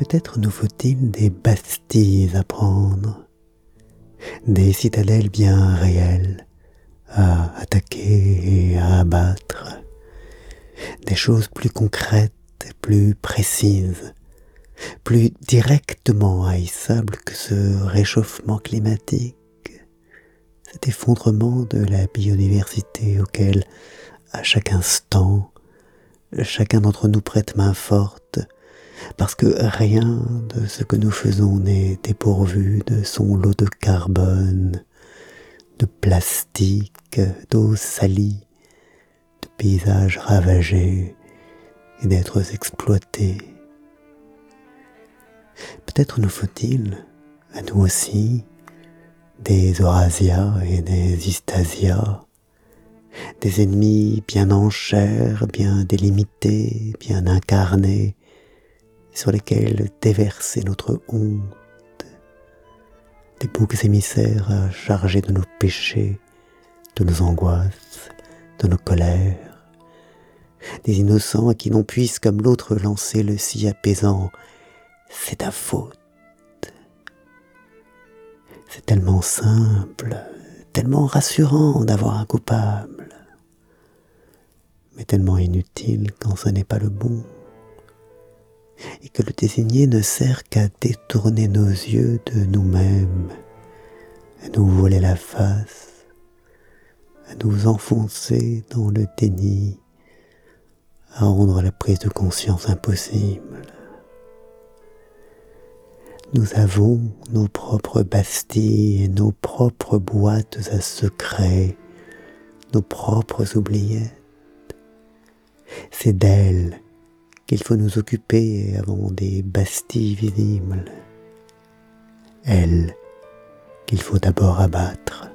Peut-être nous faut-il des bastilles à prendre, des citadelles bien réelles à attaquer et à abattre, des choses plus concrètes plus précises, plus directement haïssables que ce réchauffement climatique, cet effondrement de la biodiversité auquel, à chaque instant, chacun d'entre nous prête main forte, parce que rien de ce que nous faisons n'est dépourvu de son lot de carbone, de plastique, d'eau salie, de paysages ravagés et d'êtres exploités. Peut-être nous faut-il, à nous aussi, des Eurasias et des Istasias, des ennemis bien en chair, bien délimités, bien incarnés, sur lesquels déverser notre honte, des boucs émissaires chargés de nos péchés, de nos angoisses, de nos colères, des innocents à qui l'on puisse comme l'autre lancer le si apaisant c'est ta faute. C'est tellement simple, tellement rassurant d'avoir un coupable, mais tellement inutile quand ce n'est pas le bon, et que le désigner ne sert qu'à détourner nos yeux de nous-mêmes, à nous voler la face, à nous enfoncer dans le déni, à rendre la prise de conscience impossible. Nous avons nos propres bastilles et nos propres boîtes à secrets, nos propres oubliettes. C'est d'elles qu'il faut nous occuper avant des bastilles visibles. Elles qu'il faut d'abord abattre.